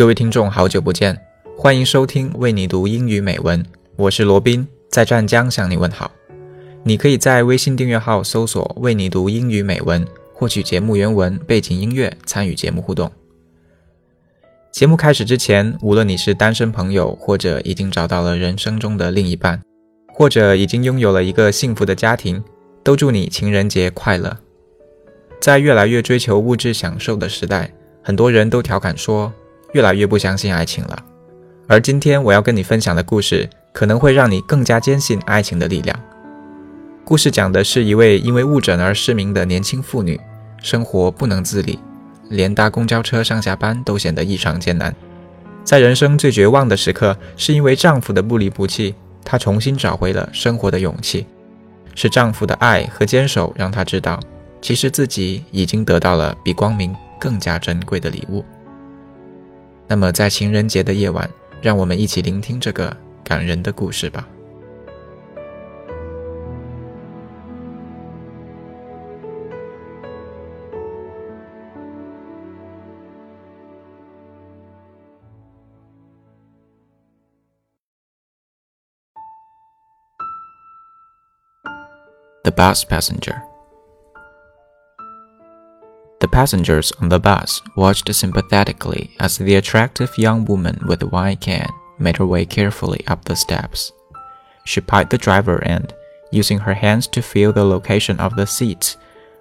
各位听众，好久不见，欢迎收听为你读英语美文，我是罗宾，在湛江向你问好。你可以在微信订阅号搜索“为你读英语美文”，获取节目原文、背景音乐，参与节目互动。节目开始之前，无论你是单身朋友，或者已经找到了人生中的另一半，或者已经拥有了一个幸福的家庭，都祝你情人节快乐。在越来越追求物质享受的时代，很多人都调侃说。越来越不相信爱情了，而今天我要跟你分享的故事，可能会让你更加坚信爱情的力量。故事讲的是一位因为误诊而失明的年轻妇女，生活不能自理，连搭公交车上下班都显得异常艰难。在人生最绝望的时刻，是因为丈夫的不离不弃，她重新找回了生活的勇气。是丈夫的爱和坚守，让她知道，其实自己已经得到了比光明更加珍贵的礼物。那么，在情人节的夜晚，让我们一起聆听这个感人的故事吧。The bus passenger. Passengers on the bus watched sympathetically as the attractive young woman with the wine can made her way carefully up the steps. She pied the driver and, using her hands to feel the location of the seats,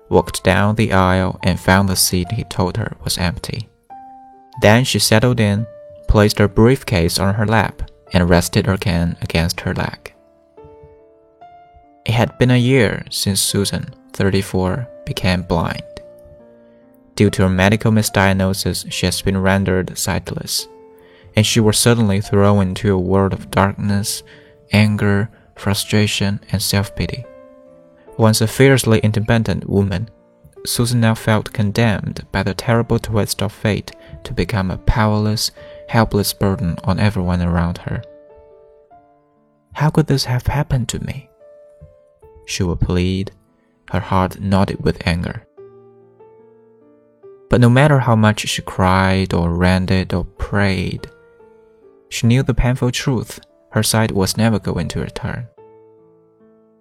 walked down the aisle and found the seat he told her was empty. Then she settled in, placed her briefcase on her lap, and rested her can against her leg. It had been a year since Susan, 34, became blind. Due to a medical misdiagnosis, she has been rendered sightless, and she was suddenly thrown into a world of darkness, anger, frustration, and self pity. Once a fiercely independent woman, Susan now felt condemned by the terrible twist of fate to become a powerless, helpless burden on everyone around her. How could this have happened to me? She would plead, her heart knotted with anger. But no matter how much she cried or ranted or prayed, she knew the painful truth her sight was never going to return.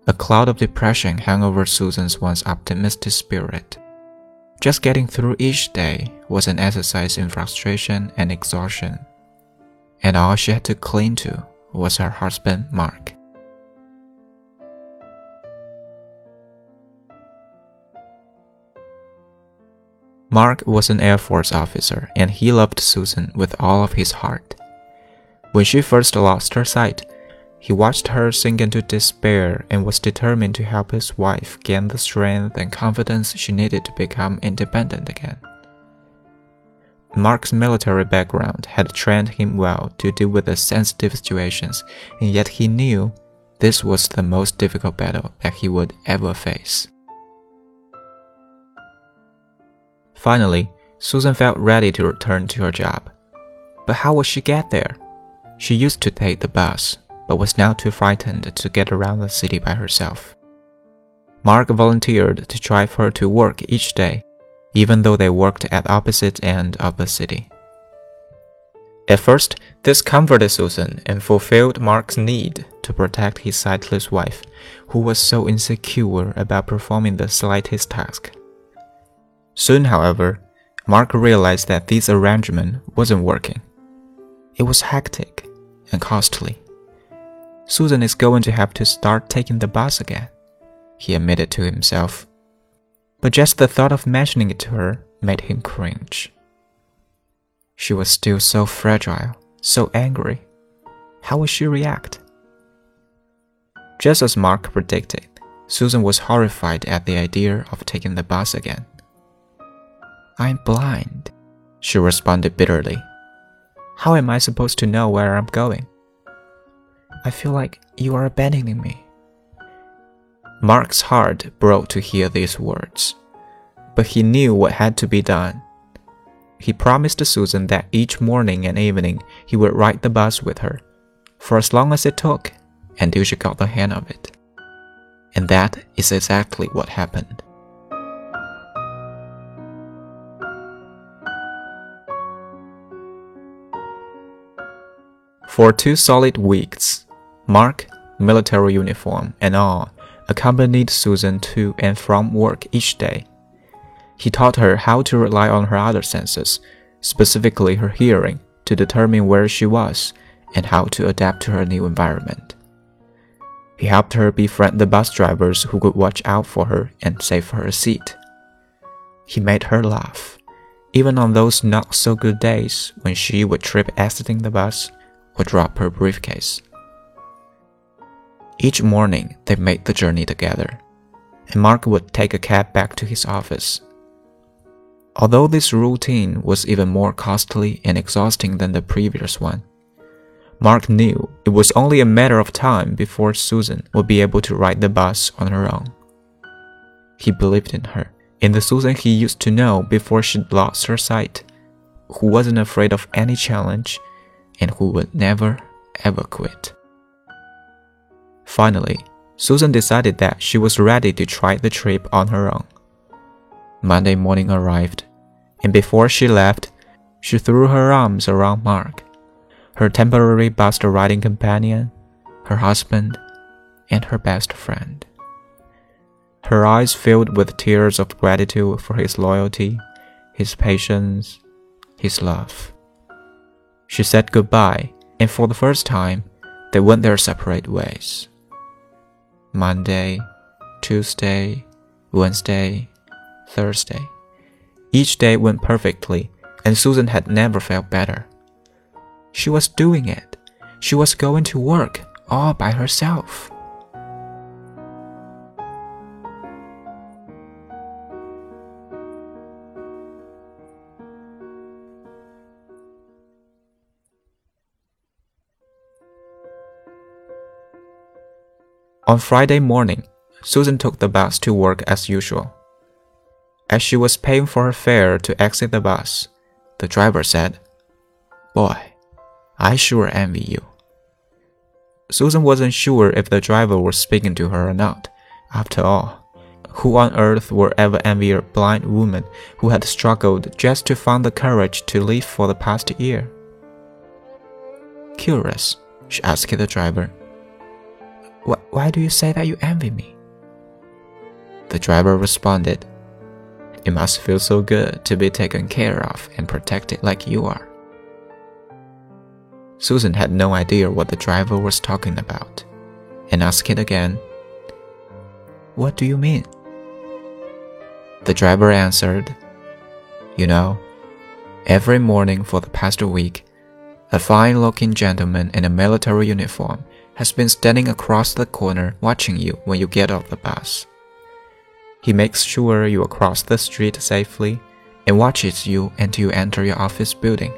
A cloud of depression hung over Susan's once optimistic spirit. Just getting through each day was an exercise in frustration and exhaustion, and all she had to cling to was her husband, Mark. Mark was an Air Force officer and he loved Susan with all of his heart. When she first lost her sight, he watched her sink into despair and was determined to help his wife gain the strength and confidence she needed to become independent again. Mark's military background had trained him well to deal with the sensitive situations, and yet he knew this was the most difficult battle that he would ever face. Finally, Susan felt ready to return to her job. But how would she get there? She used to take the bus, but was now too frightened to get around the city by herself. Mark volunteered to drive her to work each day, even though they worked at opposite end of the city. At first, this comforted Susan and fulfilled Mark's need to protect his sightless wife, who was so insecure about performing the slightest task. Soon, however, Mark realized that this arrangement wasn't working. It was hectic and costly. Susan is going to have to start taking the bus again, he admitted to himself. But just the thought of mentioning it to her made him cringe. She was still so fragile, so angry. How would she react? Just as Mark predicted, Susan was horrified at the idea of taking the bus again. I'm blind, she responded bitterly. How am I supposed to know where I'm going? I feel like you are abandoning me. Mark's heart broke to hear these words, but he knew what had to be done. He promised Susan that each morning and evening he would ride the bus with her, for as long as it took, until she got the hang of it. And that is exactly what happened. For two solid weeks, Mark, military uniform and all, accompanied Susan to and from work each day. He taught her how to rely on her other senses, specifically her hearing, to determine where she was and how to adapt to her new environment. He helped her befriend the bus drivers who could watch out for her and save her a seat. He made her laugh, even on those not so good days when she would trip exiting the bus or drop her briefcase. Each morning, they made the journey together, and Mark would take a cab back to his office. Although this routine was even more costly and exhausting than the previous one, Mark knew it was only a matter of time before Susan would be able to ride the bus on her own. He believed in her, in the Susan he used to know before she lost her sight, who wasn't afraid of any challenge and who would never ever quit. Finally, Susan decided that she was ready to try the trip on her own. Monday morning arrived, and before she left, she threw her arms around Mark her temporary bus riding companion, her husband, and her best friend. Her eyes filled with tears of gratitude for his loyalty, his patience, his love. She said goodbye, and for the first time, they went their separate ways. Monday, Tuesday, Wednesday, Thursday. Each day went perfectly, and Susan had never felt better. She was doing it. She was going to work all by herself. On Friday morning, Susan took the bus to work as usual. As she was paying for her fare to exit the bus, the driver said, Boy, I sure envy you. Susan wasn't sure if the driver was speaking to her or not. After all, who on earth would ever envy a blind woman who had struggled just to find the courage to live for the past year? Curious, she asked the driver. Why do you say that you envy me? The driver responded, It must feel so good to be taken care of and protected like you are. Susan had no idea what the driver was talking about and asked it again. What do you mean? The driver answered, You know, every morning for the past week, a fine looking gentleman in a military uniform has been standing across the corner watching you when you get off the bus. He makes sure you cross the street safely and watches you until you enter your office building.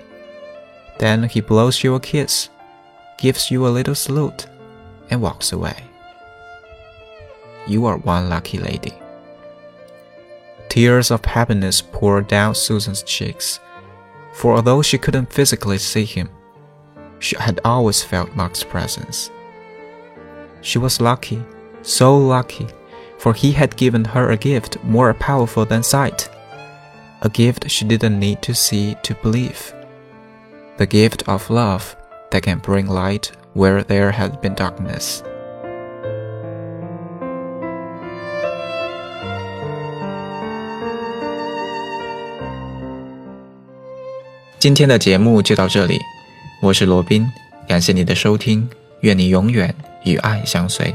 Then he blows you a kiss, gives you a little salute, and walks away. You are one lucky lady. Tears of happiness poured down Susan's cheeks, for although she couldn't physically see him, she had always felt Mark's presence. She was lucky, so lucky, for he had given her a gift more powerful than sight, a gift she didn't need to see to believe, the gift of love that can bring light where there had been darkness. Today's 节目就到这里，我是罗斌，感谢你的收听，愿你永远。与爱相随。